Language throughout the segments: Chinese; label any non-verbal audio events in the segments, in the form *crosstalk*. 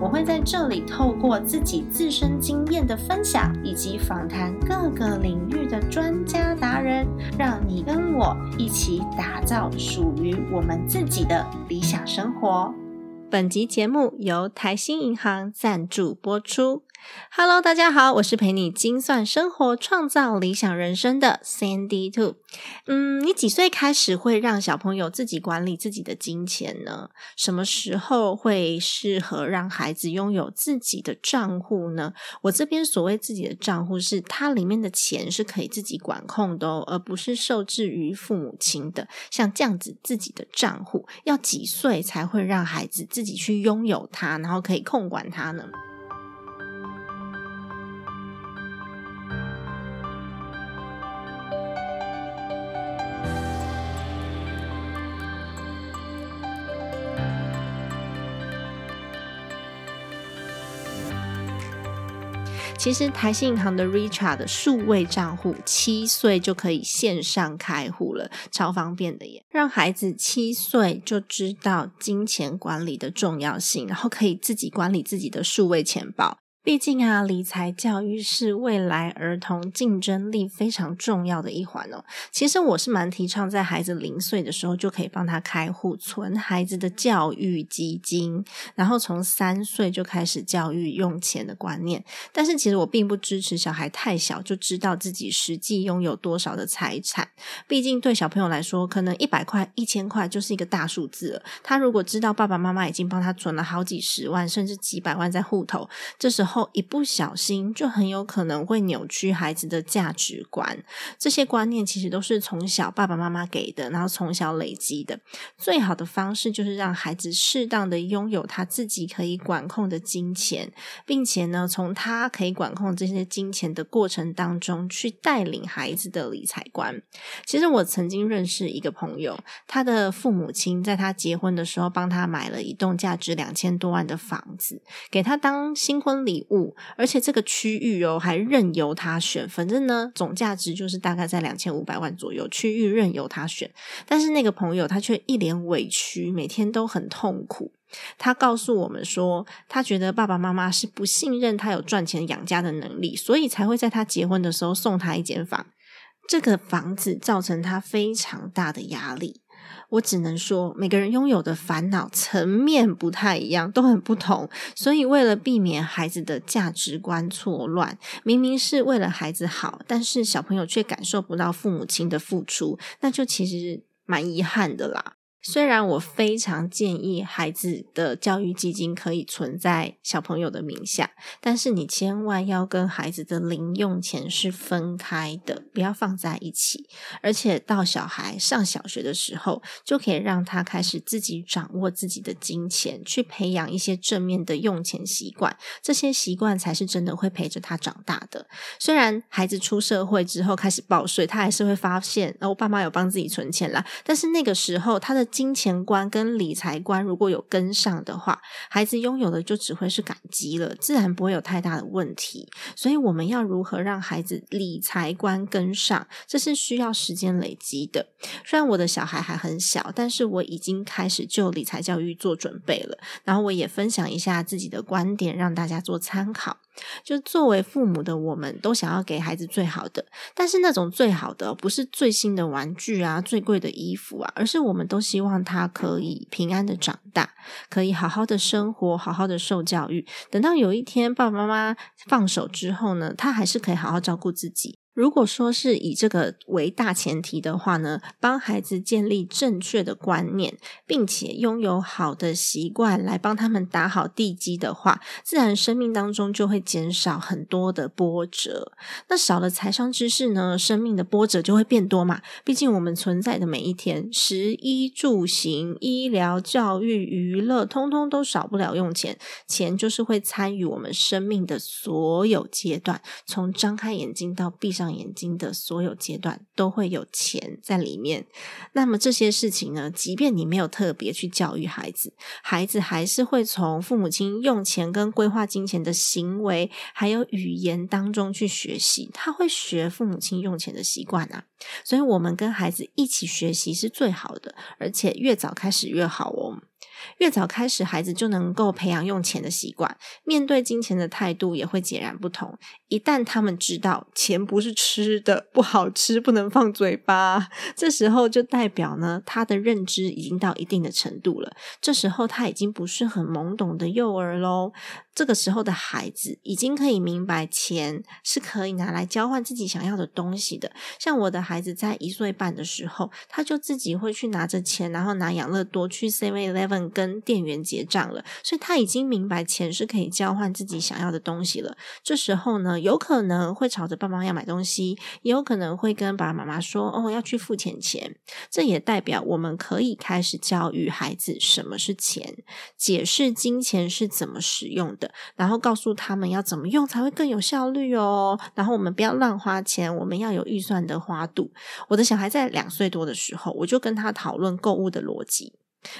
我会在这里透过自己自身经验的分享，以及访谈各个领域的专家达人，让你跟我一起打造属于我们自己的理想生活。本集节目由台新银行赞助播出。Hello，大家好，我是陪你精算生活、创造理想人生的 Sandy Two。嗯，你几岁开始会让小朋友自己管理自己的金钱呢？什么时候会适合让孩子拥有自己的账户呢？我这边所谓自己的账户，是它里面的钱是可以自己管控的哦，而不是受制于父母亲的。像这样子自己的账户，要几岁才会让孩子自己去拥有它，然后可以控管它呢？其实台信银行的 Richard 的数位账户，七岁就可以线上开户了，超方便的耶！让孩子七岁就知道金钱管理的重要性，然后可以自己管理自己的数位钱包。毕竟啊，理财教育是未来儿童竞争力非常重要的一环哦。其实我是蛮提倡，在孩子零岁的时候就可以帮他开户存孩子的教育基金，然后从三岁就开始教育用钱的观念。但是其实我并不支持小孩太小就知道自己实际拥有多少的财产。毕竟对小朋友来说，可能一百块、一千块就是一个大数字了。他如果知道爸爸妈妈已经帮他存了好几十万，甚至几百万在户头，这时候。后一不小心，就很有可能会扭曲孩子的价值观。这些观念其实都是从小爸爸妈妈给的，然后从小累积的。最好的方式就是让孩子适当的拥有他自己可以管控的金钱，并且呢，从他可以管控这些金钱的过程当中，去带领孩子的理财观。其实我曾经认识一个朋友，他的父母亲在他结婚的时候，帮他买了一栋价值两千多万的房子，给他当新婚礼。物，而且这个区域哦，还任由他选，反正呢，总价值就是大概在两千五百万左右，区域任由他选。但是那个朋友他却一脸委屈，每天都很痛苦。他告诉我们说，他觉得爸爸妈妈是不信任他有赚钱养家的能力，所以才会在他结婚的时候送他一间房。这个房子造成他非常大的压力。我只能说，每个人拥有的烦恼层面不太一样，都很不同。所以，为了避免孩子的价值观错乱，明明是为了孩子好，但是小朋友却感受不到父母亲的付出，那就其实蛮遗憾的啦。虽然我非常建议孩子的教育基金可以存在小朋友的名下，但是你千万要跟孩子的零用钱是分开的，不要放在一起。而且到小孩上小学的时候，就可以让他开始自己掌握自己的金钱，去培养一些正面的用钱习惯。这些习惯才是真的会陪着他长大的。虽然孩子出社会之后开始报税，他还是会发现，哦，爸妈有帮自己存钱啦。但是那个时候他的金钱观跟理财观如果有跟上的话，孩子拥有的就只会是感激了，自然不会有太大的问题。所以我们要如何让孩子理财观跟上，这是需要时间累积的。虽然我的小孩还很小，但是我已经开始就理财教育做准备了。然后我也分享一下自己的观点，让大家做参考。就作为父母的我们，都想要给孩子最好的，但是那种最好的不是最新的玩具啊、最贵的衣服啊，而是我们都希望他可以平安的长大，可以好好的生活，好好的受教育。等到有一天爸爸妈妈放手之后呢，他还是可以好好照顾自己。如果说是以这个为大前提的话呢，帮孩子建立正确的观念，并且拥有好的习惯来帮他们打好地基的话，自然生命当中就会减少很多的波折。那少了财商知识呢，生命的波折就会变多嘛。毕竟我们存在的每一天，食衣住行、医疗、教育、娱乐，通通都少不了用钱。钱就是会参与我们生命的所有阶段，从张开眼睛到闭上。上眼睛的所有阶段都会有钱在里面。那么这些事情呢，即便你没有特别去教育孩子，孩子还是会从父母亲用钱跟规划金钱的行为，还有语言当中去学习。他会学父母亲用钱的习惯啊。所以，我们跟孩子一起学习是最好的，而且越早开始越好哦。越早开始，孩子就能够培养用钱的习惯，面对金钱的态度也会截然不同。一旦他们知道钱不是吃的，不好吃，不能放嘴巴，这时候就代表呢，他的认知已经到一定的程度了。这时候他已经不是很懵懂的幼儿喽。这个时候的孩子已经可以明白，钱是可以拿来交换自己想要的东西的。像我的孩子在一岁半的时候，他就自己会去拿着钱，然后拿养乐多去 Seven Eleven 跟店员结账了。所以他已经明白钱是可以交换自己想要的东西了。这时候呢，有可能会吵着爸妈要买东西，也有可能会跟爸爸妈妈说：“哦，要去付钱钱。”这也代表我们可以开始教育孩子什么是钱，解释金钱是怎么使用的。然后告诉他们要怎么用才会更有效率哦。然后我们不要乱花钱，我们要有预算的花度。我的小孩在两岁多的时候，我就跟他讨论购物的逻辑。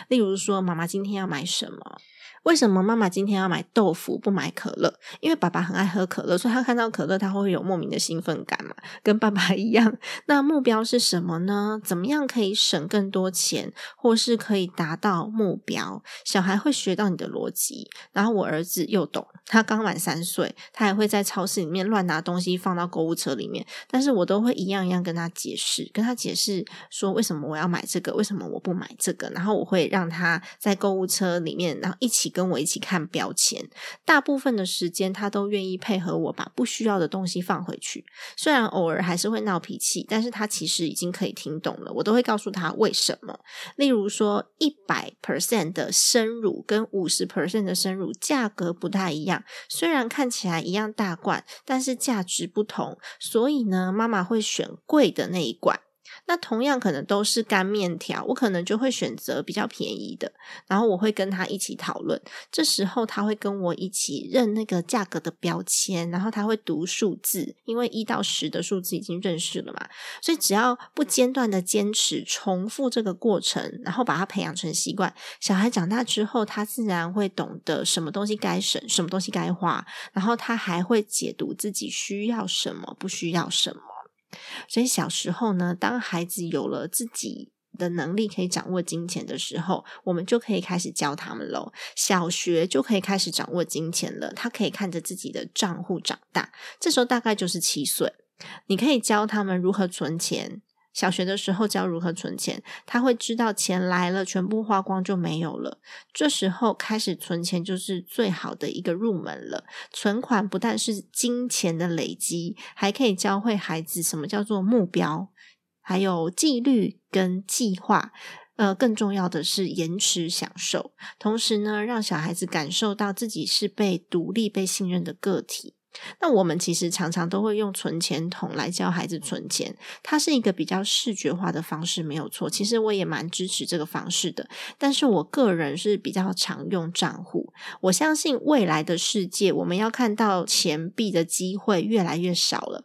例如说，妈妈今天要买什么？为什么妈妈今天要买豆腐不买可乐？因为爸爸很爱喝可乐，所以他看到可乐他会有莫名的兴奋感嘛，跟爸爸一样。*laughs* 那目标是什么呢？怎么样可以省更多钱，或是可以达到目标？小孩会学到你的逻辑。然后我儿子又懂，他刚满三岁，他还会在超市里面乱拿东西放到购物车里面，但是我都会一样一样跟他解释，跟他解释说为什么我要买这个，为什么我不买这个。然后我会让他在购物车里面，然后一起。跟我一起看标签，大部分的时间他都愿意配合我把不需要的东西放回去。虽然偶尔还是会闹脾气，但是他其实已经可以听懂了。我都会告诉他为什么。例如说，一百 percent 的生乳跟五十 percent 的生乳价格不太一样，虽然看起来一样大罐，但是价值不同。所以呢，妈妈会选贵的那一罐。那同样可能都是干面条，我可能就会选择比较便宜的，然后我会跟他一起讨论。这时候他会跟我一起认那个价格的标签，然后他会读数字，因为一到十的数字已经认识了嘛。所以只要不间断的坚持重复这个过程，然后把它培养成习惯，小孩长大之后，他自然会懂得什么东西该省，什么东西该花，然后他还会解读自己需要什么，不需要什么。所以小时候呢，当孩子有了自己的能力，可以掌握金钱的时候，我们就可以开始教他们喽。小学就可以开始掌握金钱了，他可以看着自己的账户长大。这时候大概就是七岁，你可以教他们如何存钱。小学的时候教如何存钱，他会知道钱来了全部花光就没有了。这时候开始存钱就是最好的一个入门了。存款不但是金钱的累积，还可以教会孩子什么叫做目标，还有纪律跟计划。呃，更重要的是延迟享受，同时呢，让小孩子感受到自己是被独立、被信任的个体。那我们其实常常都会用存钱筒来教孩子存钱，它是一个比较视觉化的方式，没有错。其实我也蛮支持这个方式的，但是我个人是比较常用账户。我相信未来的世界，我们要看到钱币的机会越来越少了。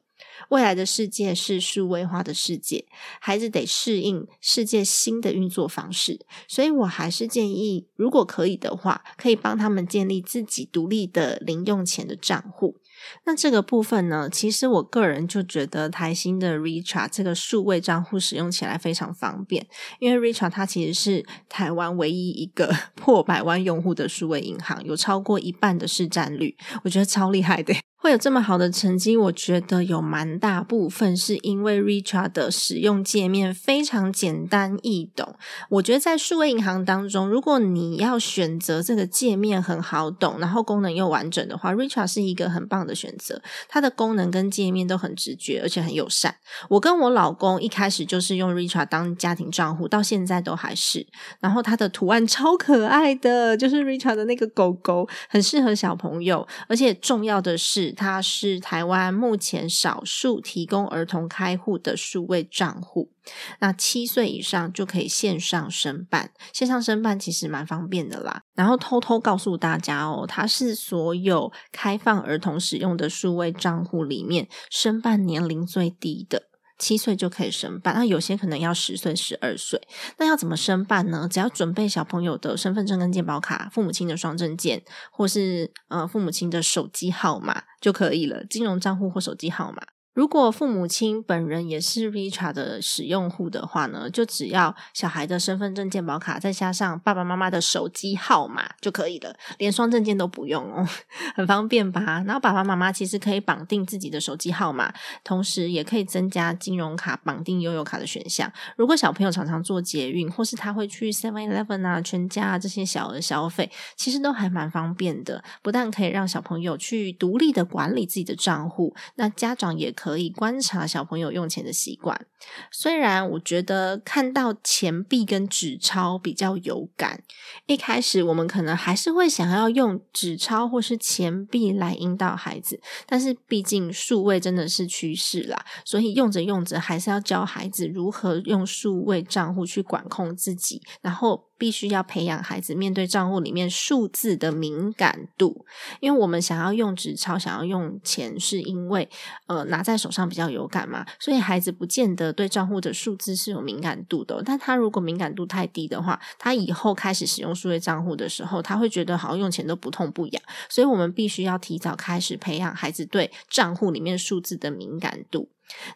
未来的世界是数位化的世界，孩子得适应世界新的运作方式，所以我还是建议，如果可以的话，可以帮他们建立自己独立的零用钱的账户。那这个部分呢，其实我个人就觉得台新的 Richard 这个数位账户使用起来非常方便，因为 Richard 它其实是台湾唯一一个 *laughs* 破百万用户的数位银行，有超过一半的市占率，我觉得超厉害的。会有这么好的成绩，我觉得有蛮大部分是因为 Richard 的使用界面非常简单易懂。我觉得在数位银行当中，如果你要选择这个界面很好懂，然后功能又完整的话，Richard 是一个很棒的选择。它的功能跟界面都很直觉，而且很友善。我跟我老公一开始就是用 Richard 当家庭账户，到现在都还是。然后它的图案超可爱的，就是 Richard 的那个狗狗，很适合小朋友。而且重要的是。它是台湾目前少数提供儿童开户的数位账户，那七岁以上就可以线上申办，线上申办其实蛮方便的啦。然后偷偷告诉大家哦，它是所有开放儿童使用的数位账户里面申办年龄最低的。七岁就可以申办，那有些可能要十岁、十二岁。那要怎么申办呢？只要准备小朋友的身份证跟健保卡、父母亲的双证件，或是呃父母亲的手机号码就可以了。金融账户或手机号码。如果父母亲本人也是 Richa 的使用户的话呢，就只要小孩的身份证、健保卡，再加上爸爸妈妈的手机号码就可以了，连双证件都不用哦，*laughs* 很方便吧？然后爸爸妈妈其实可以绑定自己的手机号码，同时也可以增加金融卡绑定悠游卡的选项。如果小朋友常常做捷运，或是他会去 Seven Eleven 啊、全家啊这些小额消费，其实都还蛮方便的。不但可以让小朋友去独立的管理自己的账户，那家长也可。可以观察小朋友用钱的习惯。虽然我觉得看到钱币跟纸钞比较有感，一开始我们可能还是会想要用纸钞或是钱币来引导孩子，但是毕竟数位真的是趋势啦，所以用着用着还是要教孩子如何用数位账户去管控自己，然后。必须要培养孩子面对账户里面数字的敏感度，因为我们想要用纸钞、想要用钱，是因为呃拿在手上比较有感嘛，所以孩子不见得对账户的数字是有敏感度的。但他如果敏感度太低的话，他以后开始使用数位账户的时候，他会觉得好像用钱都不痛不痒。所以我们必须要提早开始培养孩子对账户里面数字的敏感度。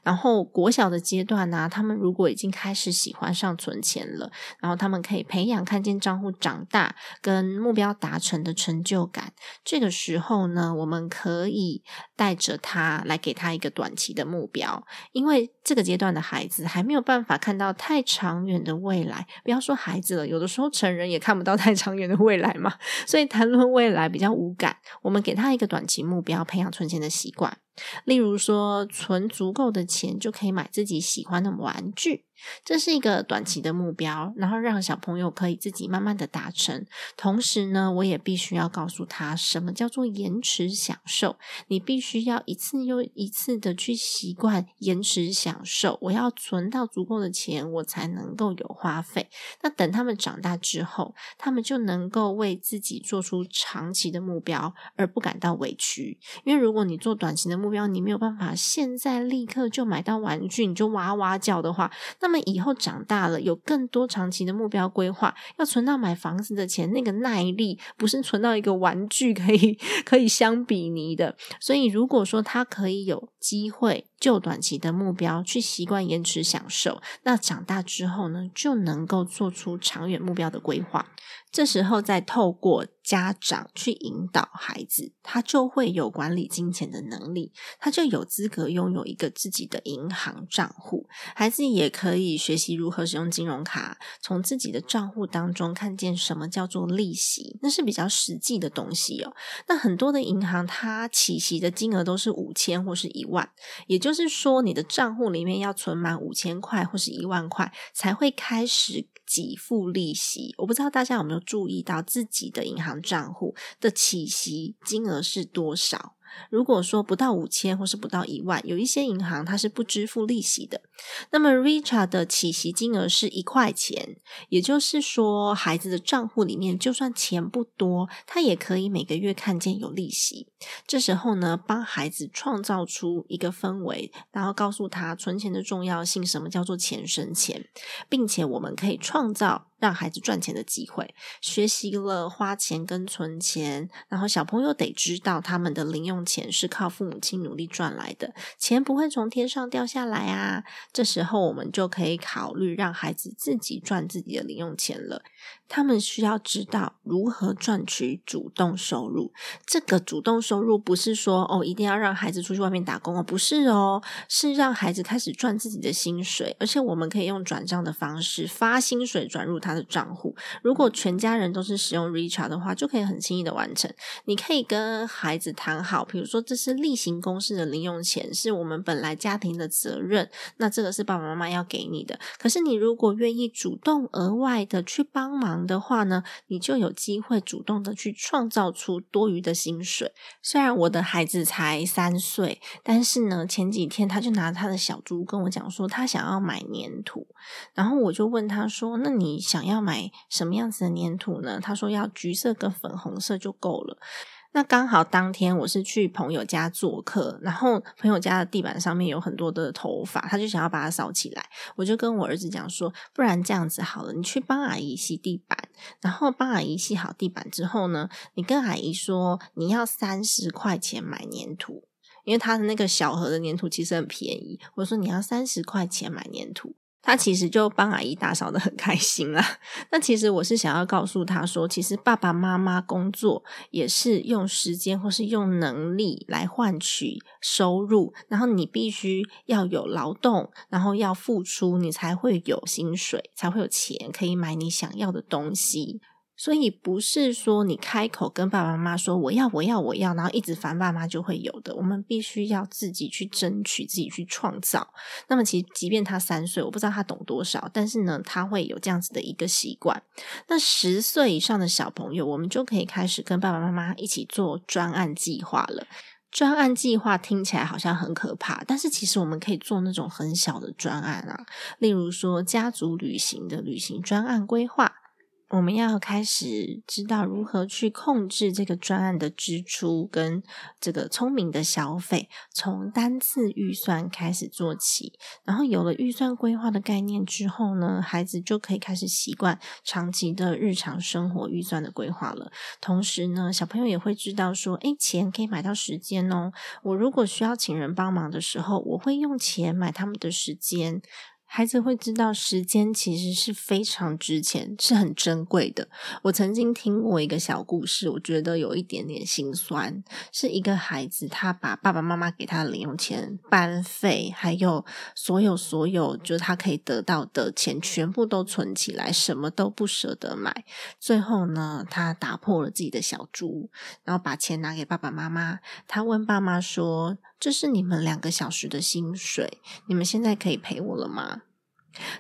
然后国小的阶段呢，他们如果已经开始喜欢上存钱了，然后他们可以培养看见账户长大跟目标达成的成就感。这个时候呢，我们可以带着他来给他一个短期的目标，因为这个阶段的孩子还没有办法看到太长远的未来。不要说孩子了，有的时候成人也看不到太长远的未来嘛，所以谈论未来比较无感。我们给他一个短期目标，培养存钱的习惯。例如说，存足够的钱就可以买自己喜欢的玩具。这是一个短期的目标，然后让小朋友可以自己慢慢的达成。同时呢，我也必须要告诉他什么叫做延迟享受。你必须要一次又一次的去习惯延迟享受。我要存到足够的钱，我才能够有花费。那等他们长大之后，他们就能够为自己做出长期的目标，而不感到委屈。因为如果你做短期的目标，你没有办法现在立刻就买到玩具，你就哇哇叫的话，那么以后长大了，有更多长期的目标规划，要存到买房子的钱，那个耐力不是存到一个玩具可以 *laughs* 可以相比拟的。所以，如果说他可以有机会就短期的目标去习惯延迟享受，那长大之后呢，就能够做出长远目标的规划。这时候再透过家长去引导孩子，他就会有管理金钱的能力，他就有资格拥有一个自己的银行账户。孩子也可以学习如何使用金融卡，从自己的账户当中看见什么叫做利息，那是比较实际的东西哦。那很多的银行它起息的金额都是五千或是一万，也就是说你的账户里面要存满五千块或是一万块才会开始。给付利息，我不知道大家有没有注意到自己的银行账户的起息金额是多少？如果说不到五千或是不到一万，有一些银行它是不支付利息的。那么 Richard 的起息金额是一块钱，也就是说，孩子的账户里面就算钱不多，他也可以每个月看见有利息。这时候呢，帮孩子创造出一个氛围，然后告诉他存钱的重要性，什么叫做钱生钱，并且我们可以创造。让孩子赚钱的机会，学习了花钱跟存钱，然后小朋友得知道他们的零用钱是靠父母亲努力赚来的，钱不会从天上掉下来啊。这时候我们就可以考虑让孩子自己赚自己的零用钱了。他们需要知道如何赚取主动收入。这个主动收入不是说哦，一定要让孩子出去外面打工哦，不是哦，是让孩子开始赚自己的薪水，而且我们可以用转账的方式发薪水转入他的账户。如果全家人都是使用 Richard 的话，就可以很轻易的完成。你可以跟孩子谈好，比如说这是例行公事的零用钱，是我们本来家庭的责任，那这个是爸爸妈妈要给你的。可是你如果愿意主动额外的去帮忙。的话呢，你就有机会主动的去创造出多余的薪水。虽然我的孩子才三岁，但是呢，前几天他就拿他的小猪跟我讲说，他想要买粘土。然后我就问他说：“那你想要买什么样子的粘土呢？他说要橘色跟粉红色就够了。那刚好当天我是去朋友家做客，然后朋友家的地板上面有很多的头发，他就想要把它扫起来。我就跟我儿子讲说，不然这样子好了，你去帮阿姨洗地板，然后帮阿姨洗好地板之后呢，你跟阿姨说你要三十块钱买粘土，因为他的那个小盒的粘土其实很便宜。我说你要三十块钱买粘土。他其实就帮阿姨打扫的很开心啦。那其实我是想要告诉他说，其实爸爸妈妈工作也是用时间或是用能力来换取收入，然后你必须要有劳动，然后要付出，你才会有薪水，才会有钱可以买你想要的东西。所以不是说你开口跟爸爸妈妈说我要我要我要，然后一直烦爸妈就会有的。我们必须要自己去争取，自己去创造。那么其实即便他三岁，我不知道他懂多少，但是呢，他会有这样子的一个习惯。那十岁以上的小朋友，我们就可以开始跟爸爸妈妈一起做专案计划了。专案计划听起来好像很可怕，但是其实我们可以做那种很小的专案啊，例如说家族旅行的旅行专案规划。我们要开始知道如何去控制这个专案的支出跟这个聪明的消费，从单次预算开始做起。然后有了预算规划的概念之后呢，孩子就可以开始习惯长期的日常生活预算的规划了。同时呢，小朋友也会知道说，诶，钱可以买到时间哦。我如果需要请人帮忙的时候，我会用钱买他们的时间。孩子会知道时间其实是非常值钱，是很珍贵的。我曾经听过一个小故事，我觉得有一点点心酸。是一个孩子，他把爸爸妈妈给他的零用钱、班费，还有所有所有，就是他可以得到的钱，全部都存起来，什么都不舍得买。最后呢，他打破了自己的小猪，然后把钱拿给爸爸妈妈。他问爸妈说。这是你们两个小时的薪水，你们现在可以陪我了吗？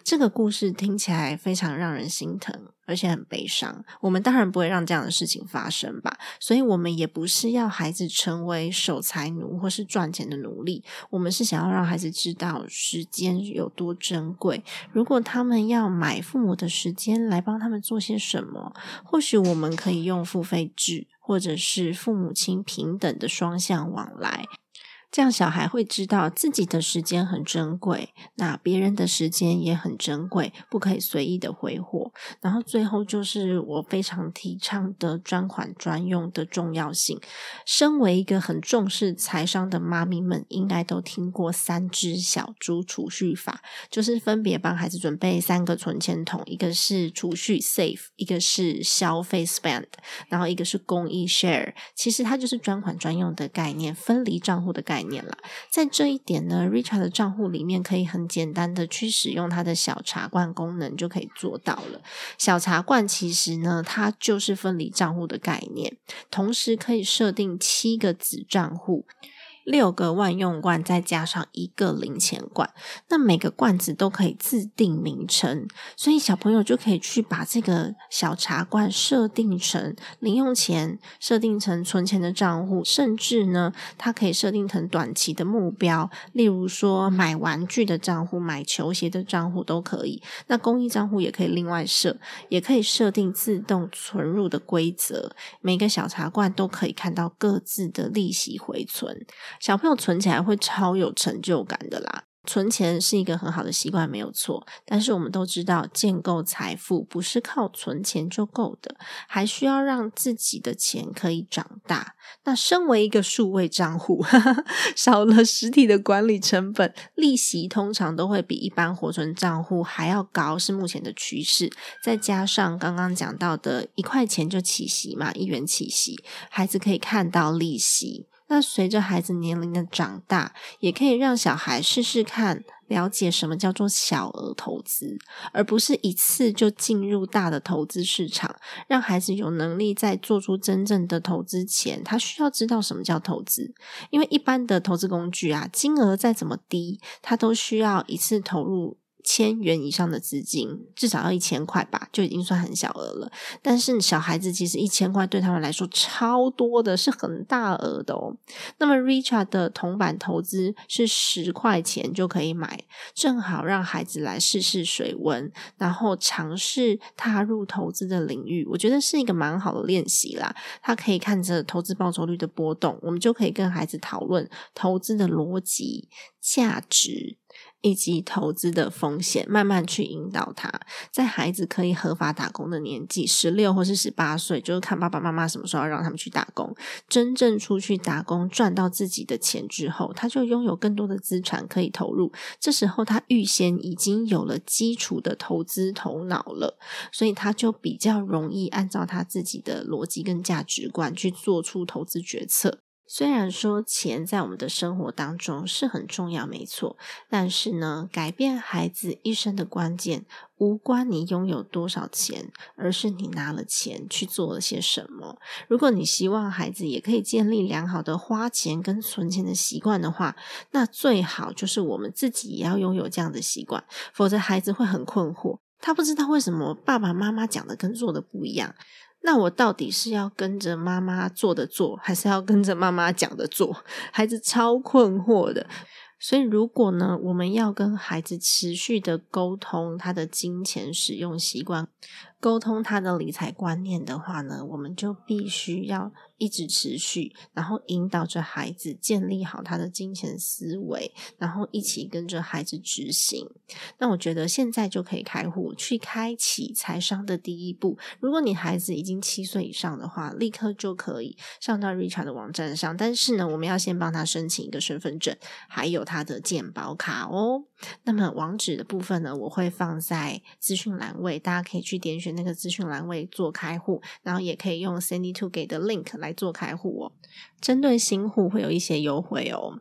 这个故事听起来非常让人心疼，而且很悲伤。我们当然不会让这样的事情发生吧，所以我们也不是要孩子成为守财奴或是赚钱的奴隶。我们是想要让孩子知道时间有多珍贵。如果他们要买父母的时间来帮他们做些什么，或许我们可以用付费制，或者是父母亲平等的双向往来。这样小孩会知道自己的时间很珍贵，那别人的时间也很珍贵，不可以随意的挥霍。然后最后就是我非常提倡的专款专用的重要性。身为一个很重视财商的妈咪们，应该都听过三只小猪储蓄法，就是分别帮孩子准备三个存钱筒，一个是储蓄 save，一个是消费 spend，然后一个是公益 share。其实它就是专款专用的概念，分离账户的概。念了，在这一点呢，Richard 的账户里面可以很简单的去使用它的小茶罐功能，就可以做到了。小茶罐其实呢，它就是分离账户的概念，同时可以设定七个子账户。六个万用罐，再加上一个零钱罐，那每个罐子都可以自定名称，所以小朋友就可以去把这个小茶罐设定成零用钱，设定成存钱的账户，甚至呢，它可以设定成短期的目标，例如说买玩具的账户、买球鞋的账户都可以。那公益账户也可以另外设，也可以设定自动存入的规则，每个小茶罐都可以看到各自的利息回存。小朋友存起来会超有成就感的啦！存钱是一个很好的习惯，没有错。但是我们都知道，建构财富不是靠存钱就够的，还需要让自己的钱可以长大。那身为一个数位账户，*laughs* 少了实体的管理成本，利息通常都会比一般活存账户还要高，是目前的趋势。再加上刚刚讲到的一块钱就起息嘛，一元起息，孩子可以看到利息。那随着孩子年龄的长大，也可以让小孩试试看，了解什么叫做小额投资，而不是一次就进入大的投资市场。让孩子有能力在做出真正的投资前，他需要知道什么叫投资。因为一般的投资工具啊，金额再怎么低，他都需要一次投入。千元以上的资金，至少要一千块吧，就已经算很小额了。但是小孩子其实一千块对他们来说超多的，是很大额的哦。那么 Richard 的铜板投资是十块钱就可以买，正好让孩子来试试水温，然后尝试踏入投资的领域。我觉得是一个蛮好的练习啦。他可以看着投资报酬率的波动，我们就可以跟孩子讨论投资的逻辑、价值。以及投资的风险，慢慢去引导他，在孩子可以合法打工的年纪，十六或是十八岁，就是看爸爸妈妈什么时候让他们去打工，真正出去打工赚到自己的钱之后，他就拥有更多的资产可以投入。这时候他预先已经有了基础的投资头脑了，所以他就比较容易按照他自己的逻辑跟价值观去做出投资决策。虽然说钱在我们的生活当中是很重要，没错，但是呢，改变孩子一生的关键无关你拥有多少钱，而是你拿了钱去做了些什么。如果你希望孩子也可以建立良好的花钱跟存钱的习惯的话，那最好就是我们自己也要拥有这样的习惯，否则孩子会很困惑，他不知道为什么爸爸妈妈讲的跟做的不一样。那我到底是要跟着妈妈做的做，还是要跟着妈妈讲的做？孩子超困惑的。所以，如果呢，我们要跟孩子持续的沟通他的金钱使用习惯，沟通他的理财观念的话呢，我们就必须要。一直持续，然后引导着孩子建立好他的金钱思维，然后一起跟着孩子执行。那我觉得现在就可以开户去开启财商的第一步。如果你孩子已经七岁以上的话，立刻就可以上到 Richard 的网站上。但是呢，我们要先帮他申请一个身份证，还有他的健保卡哦。那么网址的部分呢，我会放在资讯栏位，大家可以去点选那个资讯栏位做开户，然后也可以用 Sandy Two 给的 link 来。做开户哦，针对新户会有一些优惠哦。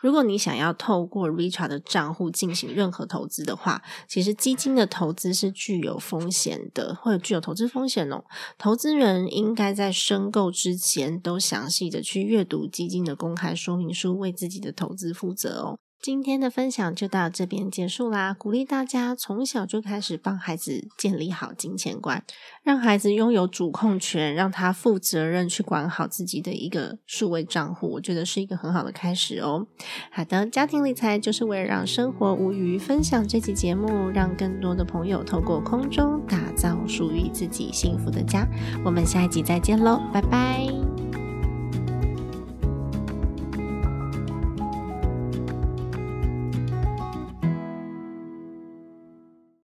如果你想要透过 Richard 的账户进行任何投资的话，其实基金的投资是具有风险的，或者具有投资风险哦。投资人应该在申购之前都详细的去阅读基金的公开说明书，为自己的投资负责哦。今天的分享就到这边结束啦！鼓励大家从小就开始帮孩子建立好金钱观，让孩子拥有主控权，让他负责任去管好自己的一个数位账户，我觉得是一个很好的开始哦。好的，家庭理财就是为了让生活无余。分享这期节目，让更多的朋友透过空中打造属于自己幸福的家。我们下一集再见喽，拜拜。